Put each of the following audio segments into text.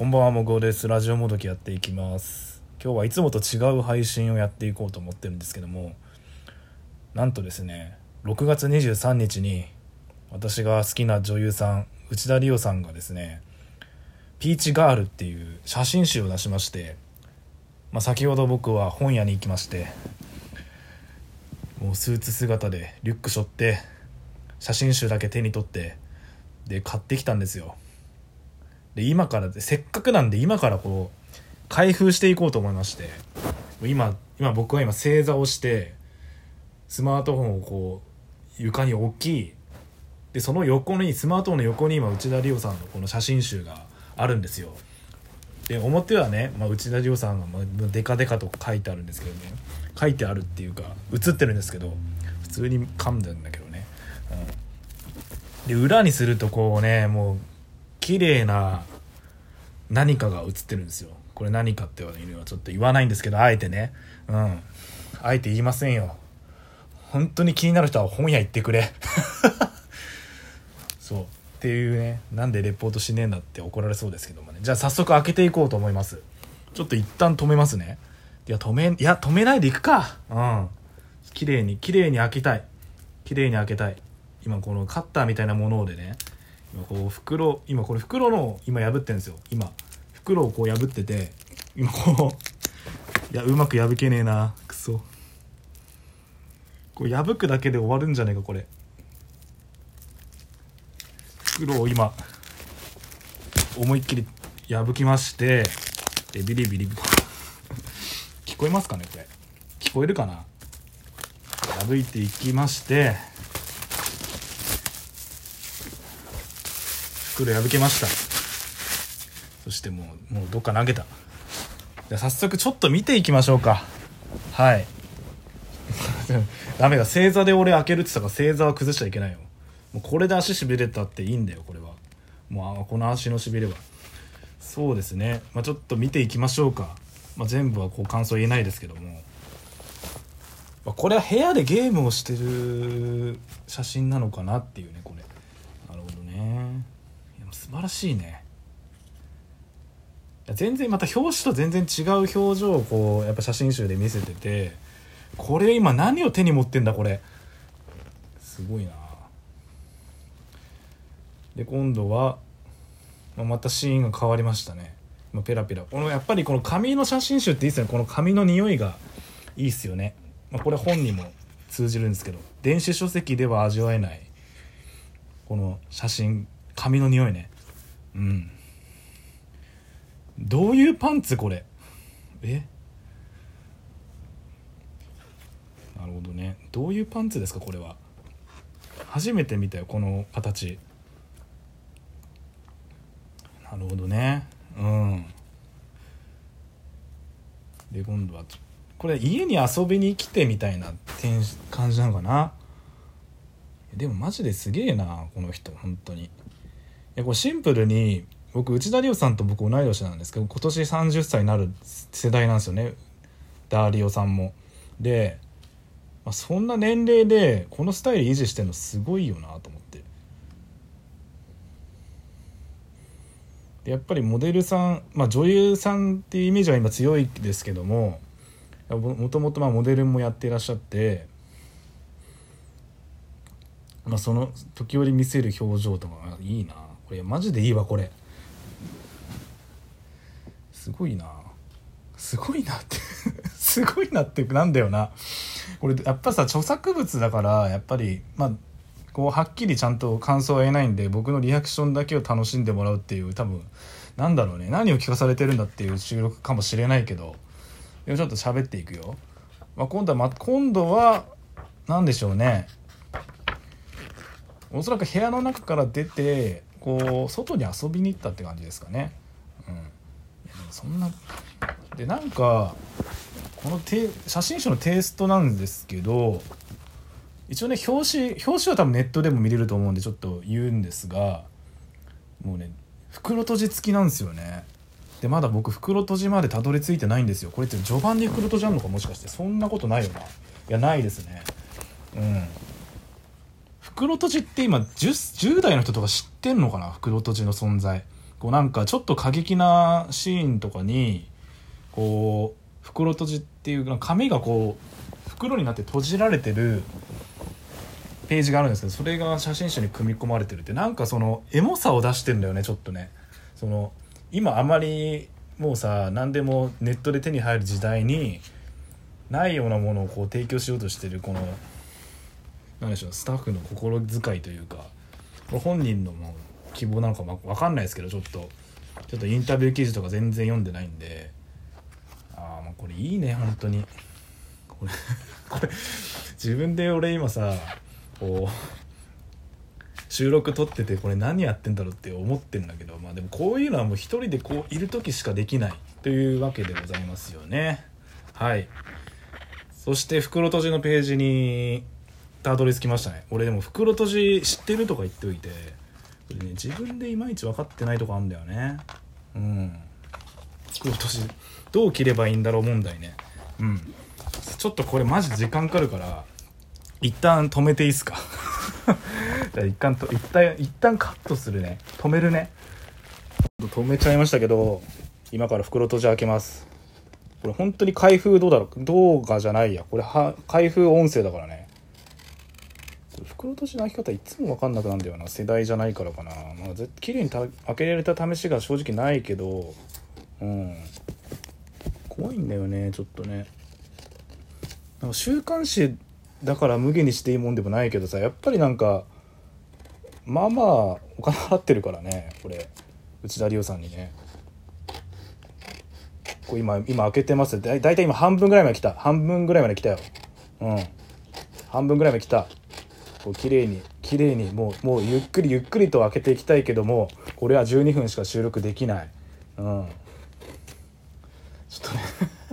こんばんはもごです。ラジオもどきやっていきます。今日はいつもと違う配信をやっていこうと思ってるんですけどもなんとですね6月23日に私が好きな女優さん内田理央さんがですね「ピーチガール」っていう写真集を出しまして、まあ、先ほど僕は本屋に行きましてもうスーツ姿でリュック背負って写真集だけ手に取ってで買ってきたんですよ。で今からせっかくなんで今からこう開封していこうと思いまして。今今僕は今正座をしてスマートフォンをこう床に置きでその横にスマートフォンの横に今内田理央さんのこの写真集があるんですよ。で表はね、まあ、内田理央さんがまデカデカと書いてあるんですけどね。書いてあるっていうか写ってるんですけど普通に噛んでるんだけどね、うん、で裏にするとこうねもう綺麗な何かが映ってるんですよ。これ何かっていうのはちょっと言わないんですけどあえてね。うん。あえて言いませんよ。本当に気になる人は本屋行ってくれ。そう。っていうね。なんでレポートしねえんだって怒られそうですけどもね。じゃあ早速開けていこうと思います。ちょっと一旦止めますね。いや止めいや止めないでいくか。うん。綺麗に綺麗に開けたい。綺麗に開けたい。今このカッターみたいなものでね。こう袋今これ袋の今破ってんですよ。今。袋をこう破ってて今こういやうまく破けねえな。くそ。こう破くだけで終わるんじゃねえかこれ。袋を今思いっきり破きましてでビリビリ 聞こえますかねこれ。聞こえるかな？破いていきまして袋破けました。そしてもうもうどっか投げた。じゃあ早速ちょっと見ていきましょうか。はい。ダメだ。正座で俺開けるって言ったから正座は崩しちゃいけないよ。もうこれで足しびれたっていいんだよこれは。もうあこの足のしびれは。そうですね、まあ、ちょっと見ていきましょうか、まあ、全部はこう感想言えないですけども、まあ、これは部屋でゲームをしてる写真なのかなっていうねこれ。素晴らしいね。全然また表紙と全然違う表情をこうやっぱ写真集で見せててこれ今何を手に持ってんだこれ。すごいな。で今度は、ま、たシーンが変わりましたね、ま、ペラペラ。このやっぱりこの紙の写真集っていいですよね。この紙の匂いがいいっすよね、ま、これ本にも通じるんですけど電子書籍では味わえないこの写真紙の匂いね。うん。どういうパンツこれ？え？なるほどね。どういうパンツですかこれは？初めて見たよこの形。なるほどね。うん。で今度はこれ家に遊びに来てみたいな感じなのかな？でもマジですげえなこの人本当に。いやこれシンプルに僕内田理央さんと僕同い年なんですけど今年30歳になる世代なんですよね。ダーリオさんも。で、まあ、そんな年齢でこのスタイル維持してるのすごいよなと思って。でやっぱりモデルさん、まあ、女優さんっていうイメージは今強いですけどももともとモデルもやっていらっしゃって、まあ、その時折見せる表情とかいいな。これマジでいいわこれ。すごいな。すごいなって。すごいなってなんだよな。これやっぱさ著作物だからやっぱりまあこうはっきりちゃんと感想は言えないんで僕のリアクションだけを楽しんでもらうっていう多分なんだろうね。何を聞かされてるんだっていう収録かもしれないけど。でもちょっと喋っていくよ、まあ、今度は、ま、今度は何でしょうね。おそらく部屋の中から出てこう外に遊びに行ったって感じですかね。うん。そんなでなんかこのテ写真集のテイストなんですけど一応ね表紙表紙は多分ネットでも見れると思うんでちょっと言うんですがもうね袋閉じ付きなんですよね。でまだ僕袋閉じまでたどり着いてないんですよ。これって序盤に袋閉じあんのかもしかして。そんなことないよな。いやないですね。うん。袋閉じって今 10, 10代の人とか知ってんのかな？袋閉じの存在。こうなんかちょっと過激なシーンとかにこう袋閉じっていう紙がこう袋になって閉じられてるページがあるんですけどそれが写真集に組み込まれてるって。なんかそのエモさを出してんだよねちょっとね。その今あまりもうさ何でもネットで手に入る時代にないようなものをこう提供しようとしてるこの何でしょうスタッフの心遣いというか本人のも希望なのか分かんないですけどちょっとちょっとインタビュー記事とか全然読んでないんでああもうこれいいね本当に。これこれ自分で俺今さこう収録撮っててこれ何やってんだろうって思ってんだけどまあでもこういうのはもう一人でこういる時しかできないというわけでございますよね。はい。そして袋閉じのページにたどり着きましたね。俺でも袋閉じ知ってるとか言っておいてこれね自分でいまいち分かってないとこあるんだよね。うん。袋閉じどう切ればいいんだろう問題ね。うん。ちょっとこれマジ時間かかるから一旦止めていいっすか？じゃあ一旦と一旦一旦カットするね。止めるね。止めちゃいましたけど今から袋閉じ開けます。これ本当に開封どうだろう？動画じゃないや。これは開封音声だからね。袋閉じの開き方いつも分かんなくなるんだよな。世代じゃないからかな。まあ綺麗にた開けられた試しが正直ないけど。うん。怖いんだよねちょっとね。なんか週刊誌だから無限にしていいもんでもないけどさやっぱりなんかまあまあお金払ってるからねこれ。内田理央さんにね。これ今今開けてます。だだいたい今半分ぐらいまで来た。半分ぐらいまで来たよ。うん。半分ぐらいまで来た。こう綺麗に綺麗にもうもうゆっくりゆっくりと開けていきたいけどもこれは12分しか収録できない。うん。ちょっとね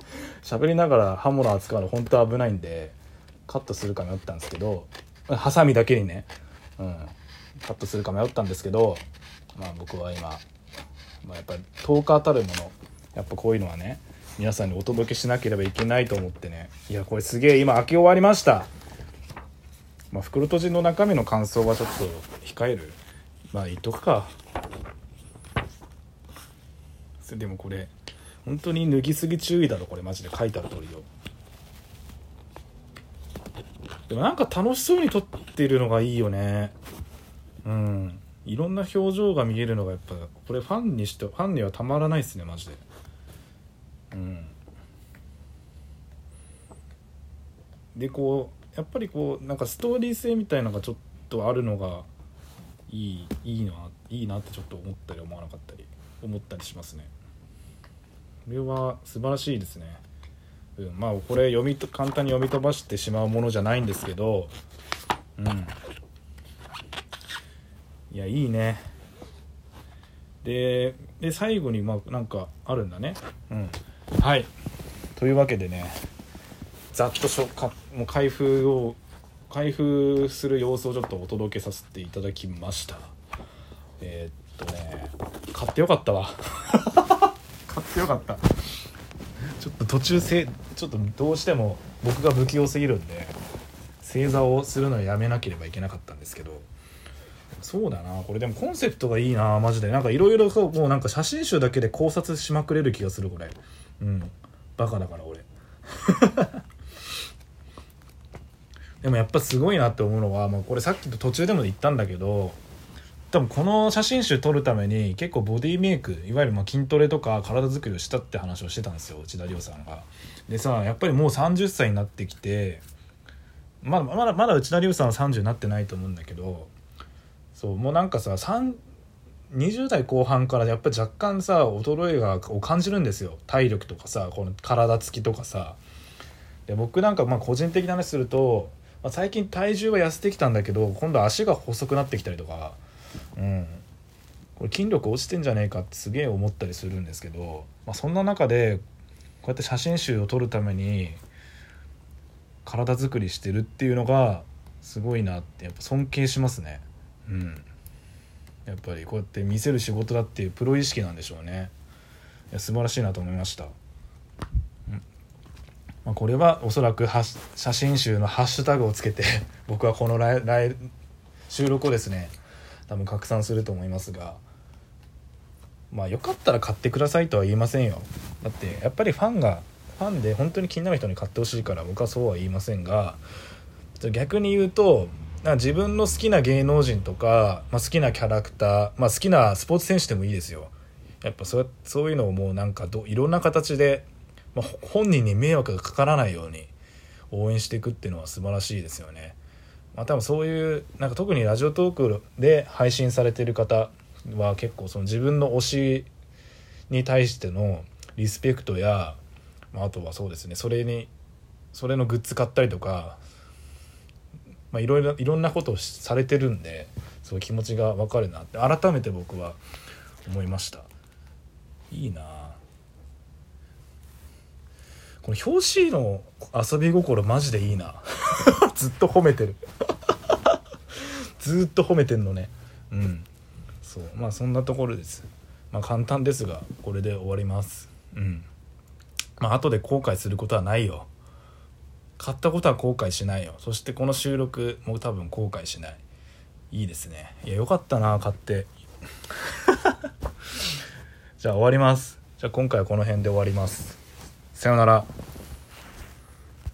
喋りながら刃物扱うの本当危ないんでカットするか迷ったんですけどハサミだけにね、うん、カットするか迷ったんですけどまあ僕は今、まあ、やっぱり10日たるものやっぱこういうのはね皆さんにお届けしなければいけないと思ってね。いやこれすげえ今開け終わりました。まあ袋閉じの中身の感想はちょっと控える？まあ言っとくか。でもこれ本当に脱ぎすぎ注意だろこれマジで書いてある通りよ。でもなんか楽しそうに撮ってるのがいいよね。うん。いろんな表情が見えるのがやっぱこれファンにしてファンにはたまらないですねマジで。うん。でこうやっぱりこうなんかストーリー性みたいなのがちょっとあるのがいいいいないいなってちょっと思ったり思わなかったり思ったりしますね。これは素晴らしいですね。うん、まあこれ読みと簡単に読み飛ばしてしまうものじゃないんですけど。うん。いやいいね。でで最後にまあなんかあるんだね。うん。はい。というわけでね。ざっとしょかもう開封を開封する様子をちょっとお届けさせていただきました。えー、っとね買ってよかったわ。買ってよかった。ちょっと途中せちょっとどうしても僕が不器用すぎるんで正座をするのをやめなければいけなかったんですけど。そうだなこれでもコンセプトがいいなマジで。なんかいろいろもうなんか写真集だけで考察しまくれる気がするこれ。うん。バカだから俺 でもやっぱすごいなって思うのは、まあ、これさっきと途中でも言ったんだけど多分この写真集撮るために結構ボディメイクいわゆるまあ筋トレとか体作りをしたって話をしてたんですよ内田亮さんが。でさやっぱりもう30歳になってきてまだまだまだ内田亮さんは30になってないと思うんだけどそうもうなんかさ20代後半からやっぱり若干さ衰えがを感じるんですよ体力とかさこの体つきとかさ。で僕なんかまあ個人的な話すると、まあ、最近体重は痩せてきたんだけど今度足が細くなってきたりとか。うん。これ筋力落ちてんじゃねえかってすげえ思ったりするんですけど、まあ、そんな中でこうやって写真集を撮るために体作りしてるっていうのがすごいなってやっぱ尊敬しますね。うん。やっぱりこうやって見せる仕事だっていうプロ意識なんでしょうね。いや素晴らしいなと思いました、まあ、これはおそらく写真集のハッシュタグをつけて 僕はこのライライ収録をですね多分拡散すると思いますがまあよかったら買ってくださいとは言いませんよ。だってやっぱりファンがファンで本当に気になる人に買ってほしいから僕はそうは言いませんが逆に言うと自分の好きな芸能人とか、まあ、好きなキャラクター、まあ、好きなスポーツ選手でもいいですよ。やっぱそうそういうのをもうなんかどいろんな形で、まあ、本人に迷惑がかからないように応援していくっていうのは素晴らしいですよね。まあ、多分そういうなんか特にラジオトークで配信されてる方は結構その自分の推しに対してのリスペクトや、まあ、あとはそうですねそれにそれのグッズ買ったりとかまあ、いろいろいろんなことをされてるんですごいう気持ちが分かるなって改めて僕は思いましたいいなこの表紙の遊び心マジでいいな。ずっと褒めてる。ずっと褒めてんのね。うん。そう。まあそんなところです。まあ簡単ですがこれで終わります。うん。まあ後で後悔することはないよ。買ったことは後悔しないよ。そしてこの収録も多分後悔しない。いいですね。いやよかったな買って。じゃあ終わります。じゃあ今回はこの辺で終わりますさようなら。